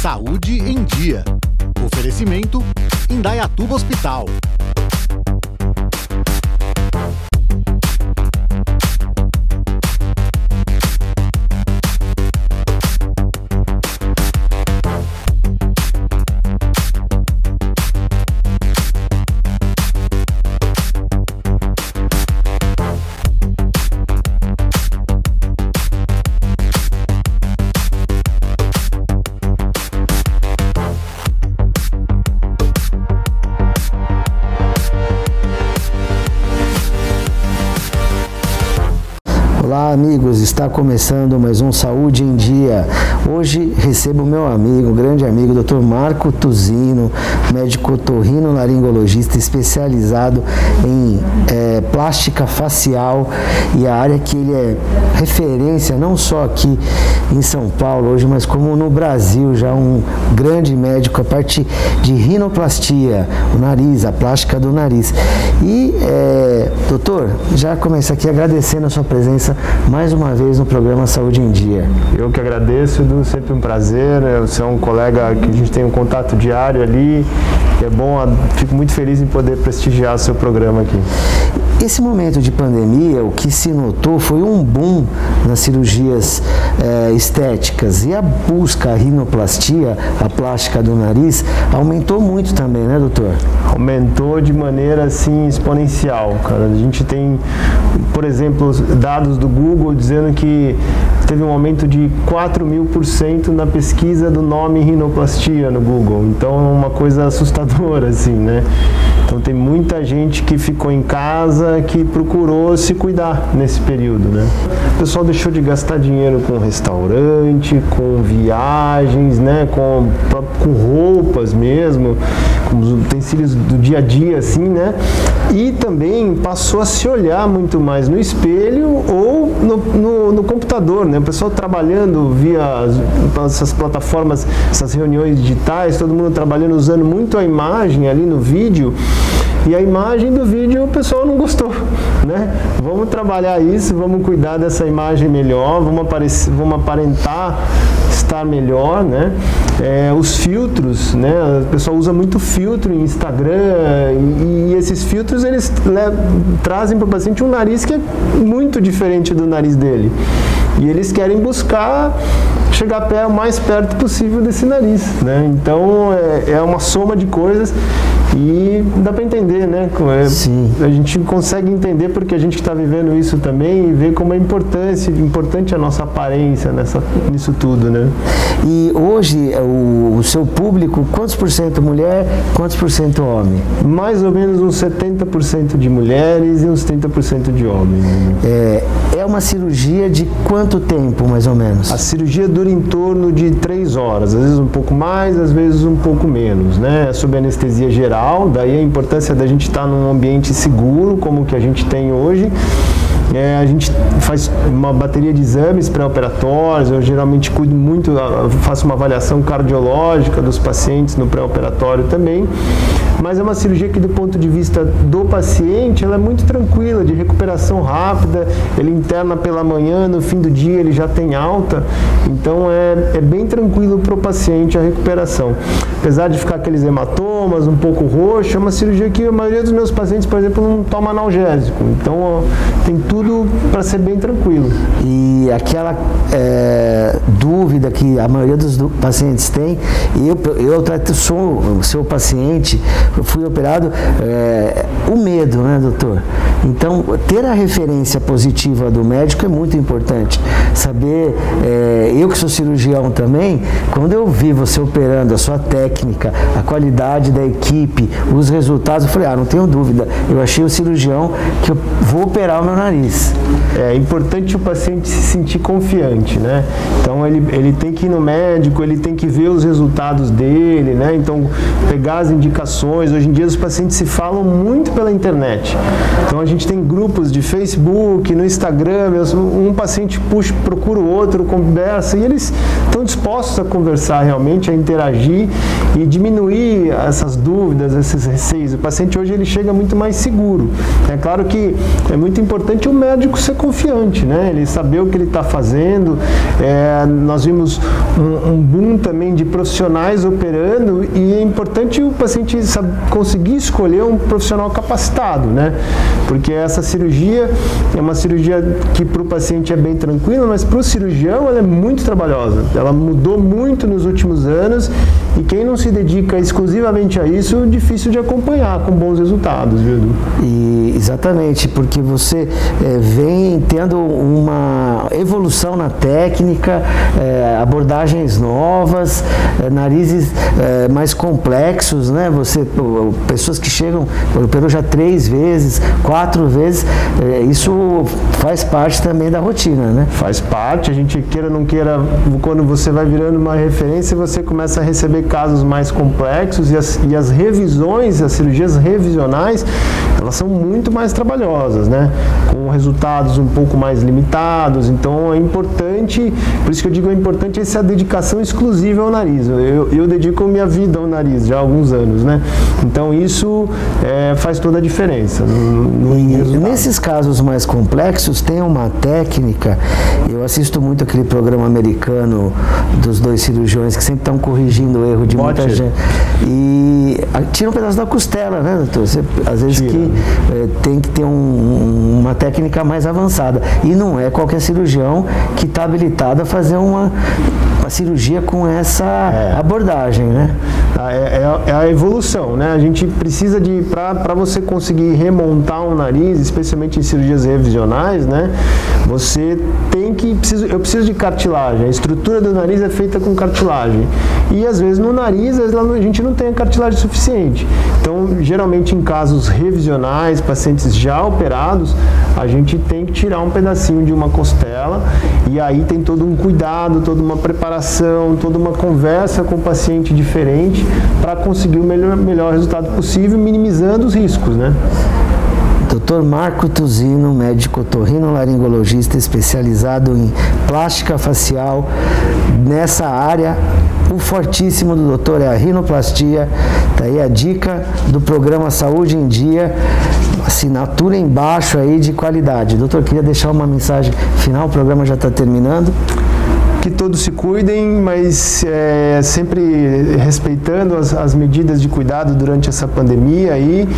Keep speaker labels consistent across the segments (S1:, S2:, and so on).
S1: Saúde em Dia. Oferecimento Indaiatuba Hospital.
S2: Olá, amigos, está começando mais um Saúde em Dia. Hoje recebo meu amigo, grande amigo, Dr. Marco Tuzino, médico torrino laringologista especializado em é, plástica facial e a área que ele é referência não só aqui em São Paulo hoje, mas como no Brasil, já um grande médico a parte de rinoplastia, o nariz, a plástica do nariz. E, é, doutor, já começo aqui agradecendo a sua presença mais uma vez no programa Saúde em Dia.
S3: Eu que agradeço, Edu, sempre um prazer. Você é um colega que a gente tem um contato diário ali. É bom, fico muito feliz em poder prestigiar o seu programa aqui.
S2: Esse momento de pandemia, o que se notou foi um boom nas cirurgias é, estéticas e a busca, a rinoplastia, a plástica do nariz, aumentou muito também, né, doutor?
S3: Aumentou de maneira assim exponencial, cara. A gente tem, por exemplo, dados do Google dizendo que teve um aumento de 4 mil por cento na pesquisa do nome rinoplastia no Google. Então é uma coisa assustadora, assim, né? Então tem muita gente que ficou em casa que procurou se cuidar nesse período, né? O pessoal deixou de gastar dinheiro com restaurante, com viagens, né? Com, com roupas mesmo, com do dia a dia, assim, né? E também passou a se olhar muito mais no espelho ou no, no, no computador, né? O pessoal trabalhando via essas plataformas, essas reuniões digitais, todo mundo trabalhando usando muito a imagem ali no vídeo e a imagem do vídeo o pessoal não gostou, né? Vamos trabalhar isso, vamos cuidar dessa imagem melhor, vamos, aparecer, vamos aparentar estar melhor, né? É, os filtros, né? O pessoal usa muito filtro em Instagram e, e esses filtros eles trazem para o paciente um nariz que é muito diferente do nariz dele. E eles querem buscar chegar pé, o mais perto possível desse nariz, né? Então é, é uma soma de coisas e dá para entender, né? É, Sim. A gente consegue entender porque a gente está vivendo isso também e ver como é importante, importante a nossa aparência nessa, nisso tudo, né?
S2: E hoje o, o seu público, quantos por cento mulher, quantos por cento homem?
S3: Mais ou menos uns 70% de mulheres e uns 30% de homens.
S2: É, é uma cirurgia de quanto tempo, mais ou menos?
S3: A cirurgia dura em torno de três horas, às vezes um pouco mais, às vezes um pouco menos, né? Sob anestesia geral daí a importância da gente estar num ambiente seguro, como o que a gente tem hoje. É, a gente faz uma bateria de exames pré-operatórios, eu geralmente cuido muito, faço uma avaliação cardiológica dos pacientes no pré-operatório também mas é uma cirurgia que do ponto de vista do paciente, ela é muito tranquila, de recuperação rápida, ele interna pela manhã, no fim do dia ele já tem alta, então é, é bem tranquilo para o paciente a recuperação. Apesar de ficar aqueles hematomas, um pouco roxo, é uma cirurgia que a maioria dos meus pacientes, por exemplo, não toma analgésico, então ó, tem tudo para ser bem tranquilo.
S2: E aquela é, dúvida que a maioria dos pacientes tem, eu, eu sou seu paciente, eu fui operado, é, o medo, né, doutor? Então, ter a referência positiva do médico é muito importante. Saber, é, eu que sou cirurgião também, quando eu vi você operando, a sua técnica, a qualidade da equipe, os resultados, eu falei, ah, não tenho dúvida, eu achei o cirurgião que eu vou operar o meu nariz.
S3: É importante o paciente se sentir confiante, né? Então, ele, ele tem que ir no médico, ele tem que ver os resultados dele, né? Então, pegar as indicações, Hoje em dia os pacientes se falam muito pela internet. Então a gente tem grupos de Facebook, no Instagram, um paciente puxa, procura o outro, conversa, e eles estão dispostos a conversar realmente, a interagir e diminuir essas dúvidas, esses receios. O paciente hoje ele chega muito mais seguro. É claro que é muito importante o médico ser confiante, né? Ele saber o que ele está fazendo. É, nós vimos um, um, boom também de profissionais operando e é importante o paciente saber, conseguir escolher um profissional capacitado, né? Porque essa cirurgia é uma cirurgia que para o paciente é bem tranquila, mas para o cirurgião ela é muito trabalhosa. Ela mudou muito nos últimos anos e quem não se dedica exclusivamente a isso, difícil de acompanhar com bons resultados, viu?
S2: E, exatamente, porque você é, vem tendo uma evolução na técnica, é, abordagens novas, é, narizes mais complexos, né? Você, pessoas que chegam, operou já três vezes, quatro vezes, isso faz parte também da rotina, né?
S3: Faz parte, a gente queira ou não queira, quando você vai virando uma referência, você começa a receber casos mais complexos e as, e as revisões, as cirurgias revisionais, elas são muito mais trabalhosas, né? Com resultados um pouco mais limitados. Então é importante, por isso que eu digo é importante essa dedicação exclusiva ao nariz. Eu, eu dedico minha vida ao nariz já há alguns anos, né? Então isso é, faz toda a diferença. No,
S2: no nesses casos mais complexos tem uma técnica. Eu assisto muito aquele programa americano dos dois cirurgiões que sempre estão corrigindo o erro de Bote. muita gente. E tira um pedaço da costela, né, doutor? Você, às vezes tira. que é, tem que ter um, uma técnica mais avançada. E não é qualquer cirurgião que está habilitado a fazer uma, uma cirurgia com essa é. abordagem, né?
S3: É, é, é, a evolução, né? A gente precisa de, para você conseguir remontar um nariz, especialmente em cirurgias revisionais, né? Você tem que, preciso, eu preciso de cartilagem. A estrutura do nariz é feita com cartilagem. E às vezes no nariz a gente não tem a cartilagem suficiente. Então, geralmente em casos revisionais, pacientes já operados, a gente tem que tirar um pedacinho de uma costela e aí tem todo um cuidado, toda uma preparação, toda uma conversa com o paciente diferente para conseguir o melhor, melhor resultado possível, minimizando os riscos, né?
S2: Dr. Marco Tuzino, médico laringologista especializado em plástica facial. Nessa área, o fortíssimo do doutor é a rinoplastia. Tá aí a dica do programa Saúde em Dia. Assinatura embaixo aí de qualidade. Doutor, queria deixar uma mensagem final, o programa já está terminando
S3: que todos se cuidem, mas é, sempre respeitando as, as, medidas de cuidado durante essa pandemia aí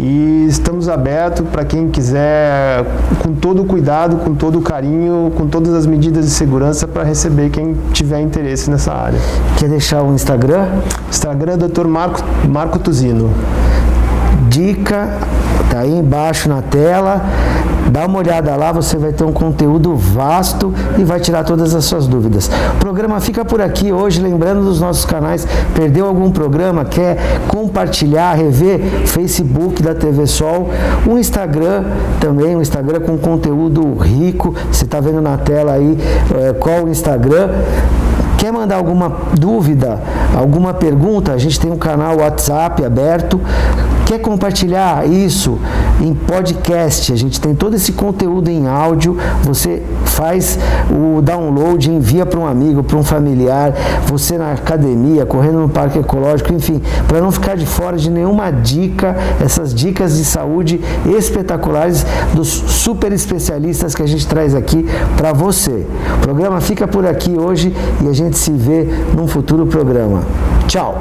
S3: e estamos abertos para quem quiser, com todo o cuidado, com todo o carinho, com todas as medidas de segurança para receber quem tiver interesse nessa área.
S2: Quer deixar o Instagram?
S3: Instagram Dr. Marco, Marco Tuzino.
S2: Dica, tá aí embaixo na tela. Dá uma olhada lá, você vai ter um conteúdo vasto e vai tirar todas as suas dúvidas. O programa fica por aqui hoje, lembrando dos nossos canais. Perdeu algum programa? Quer compartilhar, rever? Facebook da TV Sol, o Instagram também, um Instagram com conteúdo rico. Você está vendo na tela aí é, qual o Instagram. Quer mandar alguma dúvida, alguma pergunta? A gente tem um canal WhatsApp aberto. Quer compartilhar isso em podcast? A gente tem todo esse conteúdo em áudio. Você faz o download, envia para um amigo, para um familiar, você na academia, correndo no parque ecológico, enfim, para não ficar de fora de nenhuma dica, essas dicas de saúde espetaculares dos super especialistas que a gente traz aqui para você. O programa fica por aqui hoje e a gente se vê num futuro programa. Tchau!